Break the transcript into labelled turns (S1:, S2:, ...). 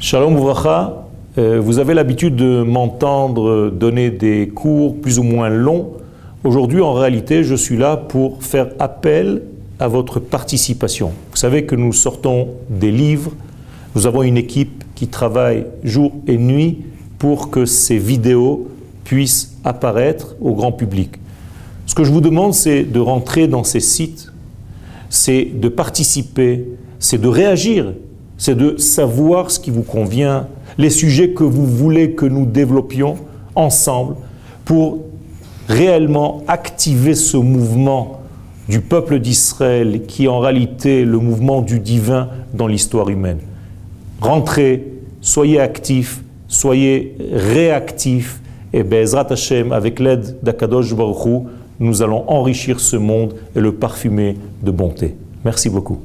S1: Shalom Ouvracha, euh, vous avez l'habitude de m'entendre donner des cours plus ou moins longs. Aujourd'hui, en réalité, je suis là pour faire appel à votre participation. Vous savez que nous sortons des livres, nous avons une équipe qui travaille jour et nuit pour que ces vidéos puissent apparaître au grand public. Ce que je vous demande, c'est de rentrer dans ces sites, c'est de participer, c'est de réagir, c'est de savoir ce qui vous convient, les sujets que vous voulez que nous développions ensemble pour réellement activer ce mouvement du peuple d'Israël qui est en réalité le mouvement du divin dans l'histoire humaine. Rentrez, soyez actifs, soyez réactifs et Bezrat Hashem, avec l'aide d'Akadosh Baruch Hu, nous allons enrichir ce monde et le parfumer de bonté. Merci beaucoup.